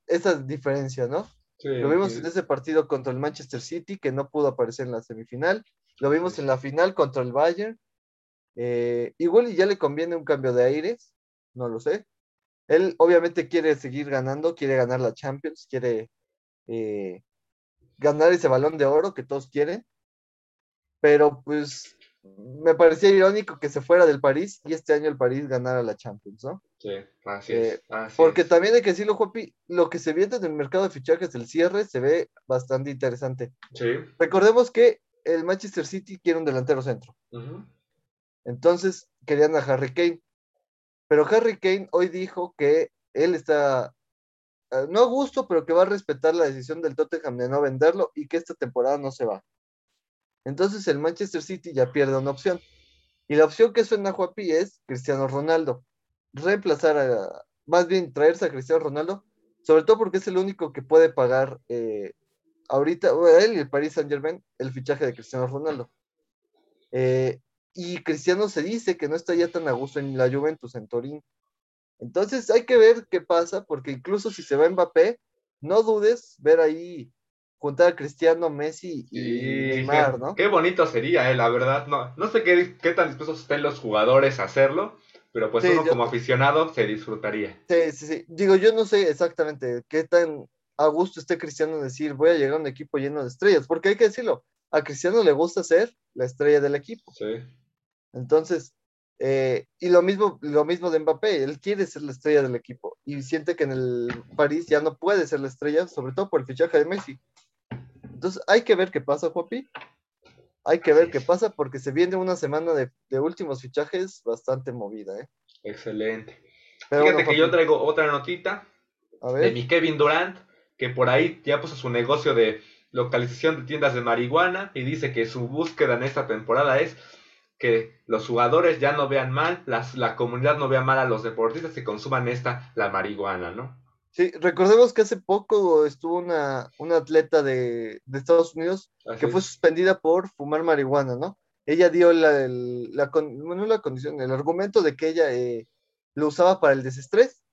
esa diferencia, ¿no? Lo vimos en ese partido contra el Manchester City, que no pudo aparecer en la semifinal. Lo vimos en la final contra el Bayern, eh, igual y ya le conviene un cambio de aires, no lo sé. Él obviamente quiere seguir ganando, quiere ganar la Champions, quiere eh, ganar ese balón de oro que todos quieren. Pero pues me parecía irónico que se fuera del París y este año el París ganara la Champions, ¿no? Sí, así es. Eh, porque también hay que decirlo, Juapi, lo que se viene en el mercado de fichajes del cierre se ve bastante interesante. Sí. Recordemos que el Manchester City quiere un delantero centro. Entonces querían a Harry Kane. Pero Harry Kane hoy dijo que él está, eh, no a gusto, pero que va a respetar la decisión del Tottenham de no venderlo y que esta temporada no se va. Entonces el Manchester City ya pierde una opción. Y la opción que suena Juapi es Cristiano Ronaldo. Reemplazar a, más bien traerse a Cristiano Ronaldo, sobre todo porque es el único que puede pagar eh, ahorita, él y el Paris Saint Germain, el fichaje de Cristiano Ronaldo. Eh, y Cristiano se dice que no está ya tan a gusto en la Juventus, en Torín. Entonces hay que ver qué pasa, porque incluso si se va Mbappé, no dudes ver ahí juntar a Cristiano, Messi y Neymar, ¿no? Qué bonito sería, eh, la verdad. No, no sé qué, qué tan dispuestos estén los jugadores a hacerlo, pero pues uno como aficionado se disfrutaría. Sí, sí, sí. Digo, yo no sé exactamente qué tan a gusto esté Cristiano decir voy a llegar a un equipo lleno de estrellas, porque hay que decirlo, a Cristiano le gusta ser la estrella del equipo. Sí. Entonces, eh, y lo mismo, lo mismo de Mbappé, él quiere ser la estrella del equipo y siente que en el París ya no puede ser la estrella, sobre todo por el fichaje de Messi. Entonces hay que ver qué pasa, Juapi. Hay que ver qué pasa porque se viene una semana de, últimos fichajes bastante movida. ¿eh? Excelente. Fíjate que yo traigo otra notita de mi Kevin Durant, que por ahí ya puso su negocio de localización de tiendas de marihuana y dice que su búsqueda en esta temporada es que los jugadores ya no vean mal, la comunidad no vea mal a los deportistas que consuman esta, la marihuana, ¿no? Sí, recordemos que hace poco estuvo una, una atleta de, Estados Unidos que fue suspendida por fumar marihuana, ¿no? Ella dio la, la, la condición, el argumento de que ella eh, lo usaba para el desestrés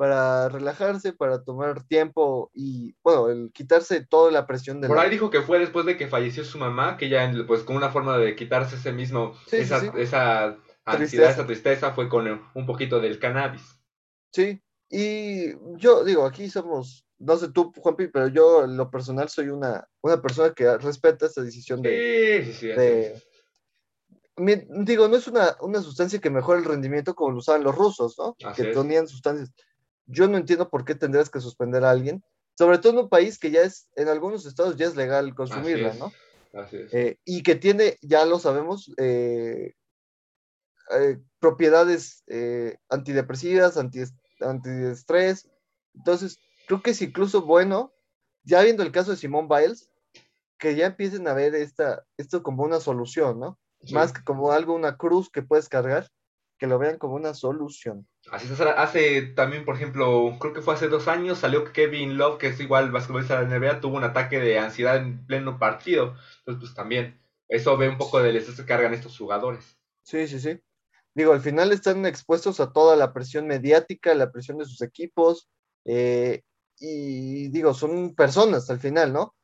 para relajarse, para tomar tiempo y, bueno, el quitarse toda la presión de... Por ahí dijo que fue después de que falleció su mamá, que ya, pues, como una forma de quitarse ese mismo, esa, esa ansiedad, esa tristeza, fue con un poquito del cannabis. Sí, y yo digo, aquí somos, no sé tú, Juanpi, pero yo en lo personal soy una, una persona que respeta esta decisión de... Sí, sí, sí. digo, no es una, una sustancia que mejore el rendimiento como lo usaban los rusos, ¿no? que tenían sustancias yo no entiendo por qué tendrías que suspender a alguien, sobre todo en un país que ya es, en algunos estados ya es legal consumirla, ¿no? Así es. Eh, y que tiene, ya lo sabemos, eh, eh, propiedades antidepresivas, anti, antiestrés. Entonces, creo que es incluso bueno, ya viendo el caso de Simón Biles, que ya empiecen a ver esta, esto como una solución, ¿no? Más que como algo, una cruz que puedes cargar, que lo vean como una solución. Así es, hace también, por ejemplo, creo que fue hace dos años, salió Kevin Love, que es igual basquetbolista de la NBA, tuvo un ataque de ansiedad en pleno partido. Entonces, pues también, eso ve un poco del estrés que cargan estos jugadores. Sí, sí, sí. Digo, al final están expuestos a toda la presión mediática, la presión de sus equipos, eh, y digo, son personas al final, ¿no?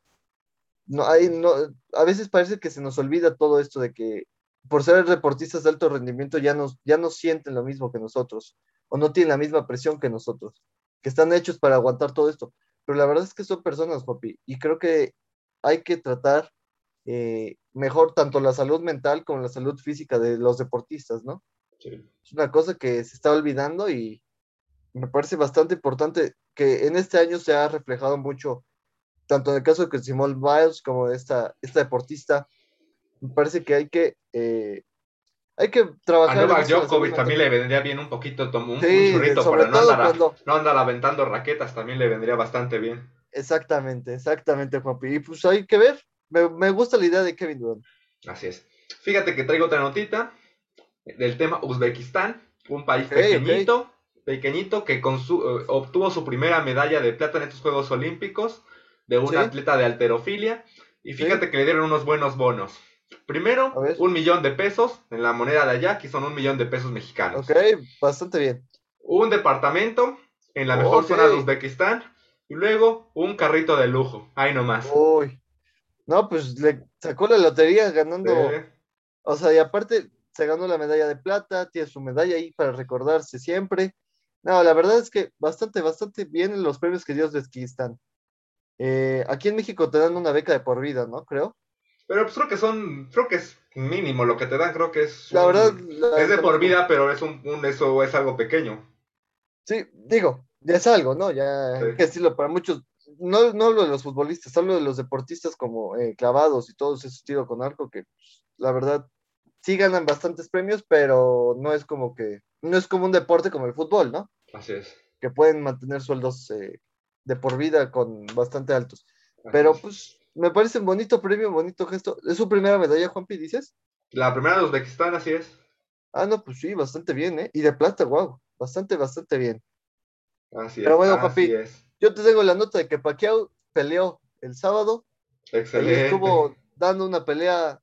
No, hay, no, a veces parece que se nos olvida todo esto de que por ser deportistas de alto rendimiento ya, nos, ya no sienten lo mismo que nosotros o no tienen la misma presión que nosotros, que están hechos para aguantar todo esto. Pero la verdad es que son personas, papi, y creo que hay que tratar eh, mejor tanto la salud mental como la salud física de los deportistas, ¿no? Es una cosa que se está olvidando y me parece bastante importante que en este año se ha reflejado mucho, tanto en el caso de Simone Biles como de esta, esta deportista, me parece que hay que eh, hay que trabajar. A Novak Djokovic también le vendría bien un poquito, un, un churrito para no andar, no andar aventando raquetas, también le vendría bastante bien. Exactamente, exactamente, Juanpi. Y pues hay que ver, me, gusta la idea de Kevin Durant. Así es. Fíjate que traigo otra notita del tema Uzbekistán, un país pequeñito, pequeñito que con su, eh, obtuvo su primera medalla de plata en estos Juegos Olímpicos de un atleta de alterofilia. Y fíjate que le dieron unos buenos bonos. Primero, un millón de pesos en la moneda de allá, que son un millón de pesos mexicanos. Ok, bastante bien. Un departamento en la mejor zona de Uzbekistán. Y luego, un carrito de lujo. Ahí nomás. Uy. No, pues le sacó la lotería ganando. O sea, y aparte se ganó la medalla de plata, tiene su medalla ahí para recordarse siempre. No, la verdad es que bastante, bastante bien los premios que dio Uzbekistán. Eh, aquí en México te dan una beca de por vida, ¿no? Creo. Pero pues creo que son, creo que es mínimo lo que te dan, creo que es... La verdad... es de por vida, pero es un, eso es algo pequeño. Sí, digo, ya es algo, ¿no? Ya, sí. que decirlo, para muchos, no, no hablo de los futbolistas, hablo de los deportistas como eh, clavados y todos esos tiro con arco, que pues, la verdad sí ganan bastantes premios, pero no es como que, no es como un deporte como el fútbol, ¿no? Así es. Que pueden mantener sueldos eh, de por vida con bastante altos. pero pues me parece un bonito premio, un bonito gesto. ¿Es su primera medalla, Juanpi, dices? La primera de Uzbekistán, así es. Ah, no, pues sí, bastante bien, ¿eh? Y de plata, wow, bastante, bastante bien. Así Pero bueno, Juanpi, yo te tengo la nota de que Pacquiao peleó el sábado. Excelente. Y estuvo dando una pelea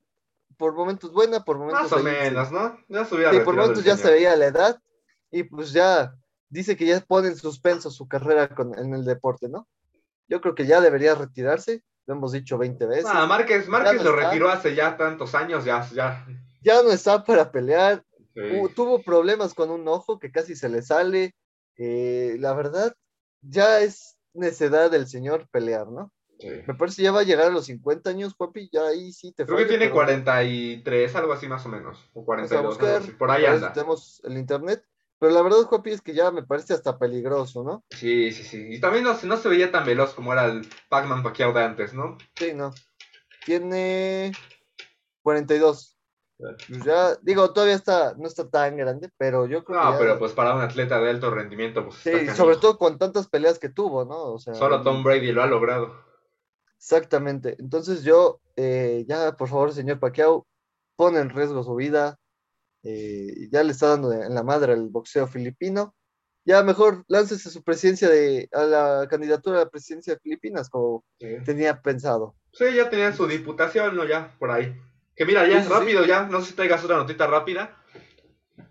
por momentos buena, por momentos... Más o menos, ¿no? Ya sí, por momentos ya se veía la edad y pues ya dice que ya pone en suspenso su carrera con, en el deporte, ¿no? Yo creo que ya debería retirarse, lo hemos dicho 20 veces. Ah, Márquez, Márquez lo retiró hace ya tantos años, ya, ya. Ya no está para pelear. tuvo problemas con un ojo que casi se le sale. Eh, la verdad, ya es necedad del señor pelear, ¿no? Me parece que ya va a llegar a los 50 años, papi, ya ahí sí te Creo que tiene 43, algo así más o menos, o 42, por ahí anda. Tenemos el internet, pero la verdad, Papi, es que ya me parece hasta peligroso, ¿no? Sí, sí, sí. Y también no, no se veía tan veloz como era el Pac-Man Pacquiao de antes, ¿no? Sí, no. Tiene 42. Pues ya, digo, todavía está, no está tan grande, pero yo creo no, que. No, pero pues para un atleta de alto rendimiento, pues. Sí, sobre todo con tantas peleas que tuvo, ¿no? O sea, Solo Tom Brady lo ha logrado. Exactamente. Entonces yo, eh, ya, por favor, señor Pacquiao, pone en riesgo su vida. Eh, ya le está dando en la madre al boxeo filipino. Ya mejor láncese su presidencia de, a la candidatura a la presidencia de Filipinas, como tenía pensado. Sí, ya tenía su diputación, ¿no? Ya, por ahí. Que mira, ya, rápido, ya, no sé si traigas otra notita rápida.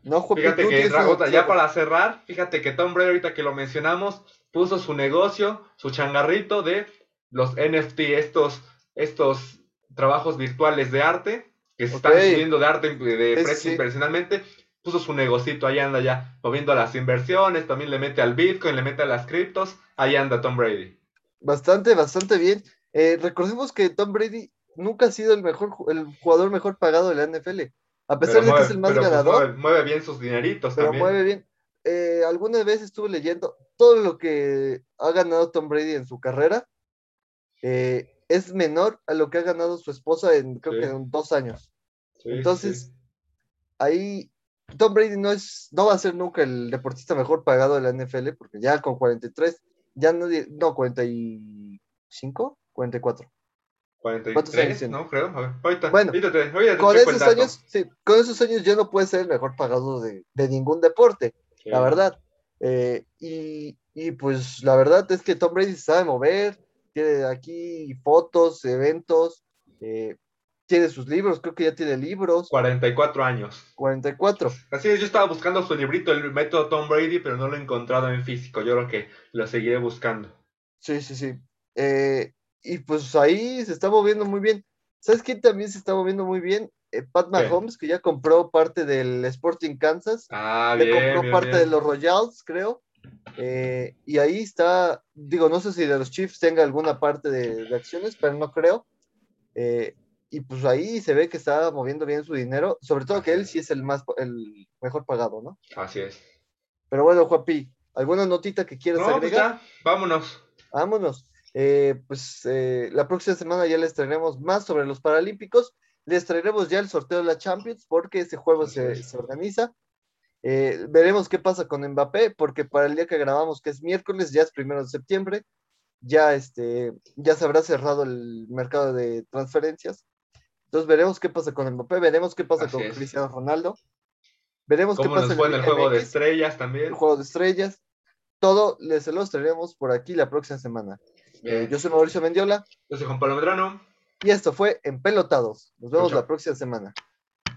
No, Fíjate que, ya para cerrar, fíjate que Tom Brady, ahorita que lo mencionamos, puso su negocio, su changarrito de los NFT, estos, estos trabajos virtuales de arte, que se están subiendo de arte de precio impresionalmente, puso su negocito, ahí anda ya, moviendo las inversiones, también le mete al Bitcoin, le mete a las criptos, ahí anda Tom Brady. Bastante, bastante bien. Eh, recordemos que Tom Brady nunca ha sido el mejor, el jugador mejor pagado de la NFL. A pesar de que es el más ganador. mueve, bien sus dineritos pero mueve bien. Eh, alguna vez estuve leyendo todo lo que ha ganado Tom Brady en su carrera eh, es menor a lo que ha ganado su esposa en, creo que en dos años. Entonces, ahí Tom Brady no, es, no va a ser nunca el deportista mejor pagado de la NFL, porque ya con 43, ya no, no 45, 44. 43, no creo. A ver, ahorita, bueno, con esos años, sí, con esos años ya no puede ser el mejor pagado de, de ningún deporte, la verdad. Eh, y, y, pues la verdad es que Tom Brady sabe mover, tiene aquí fotos, eventos, eh, tiene sus libros, creo que ya tiene libros. 44 años. 44. Así es, yo estaba buscando su librito, el método Tom Brady, pero no lo he encontrado en físico. Yo creo que lo seguiré buscando. Sí, sí, sí. Eh, y pues ahí se está moviendo muy bien. ¿Sabes quién también se está moviendo muy bien? Eh, Pat Mahomes, que ya compró parte del Sporting Kansas. Ah, ya compró parte de los Royals, creo. Eh, y ahí está, digo, no sé si de los Chiefs tenga alguna parte de, acciones, pero no creo. Eh, y pues ahí se ve que está moviendo bien su dinero, sobre todo que él sí es el más el mejor pagado, ¿no? Así es. Pero bueno, Juapi, ¿alguna notita que quieras no, pues agregar? vámonos. Vámonos. Eh, pues la próxima semana ya les traeremos más sobre los Paralímpicos. Les traeremos ya el sorteo de la Champions porque ese juego se, se organiza. Eh, veremos qué pasa con Mbappé, porque para el día que grabamos, que es miércoles, ya es primero de septiembre, ya, este, ya se habrá cerrado el mercado de transferencias. Entonces veremos qué pasa con Mbappé, veremos qué pasa con Cristiano Ronaldo. Veremos qué pasa en el, juego de estrellas también. El juego de estrellas. Todo les los traeremos por aquí la próxima semana. Eh, yo soy Mauricio Mendiola. Yo soy Juan Pablo Medrano. Y esto fue Empelotados. Nos vemos la próxima semana.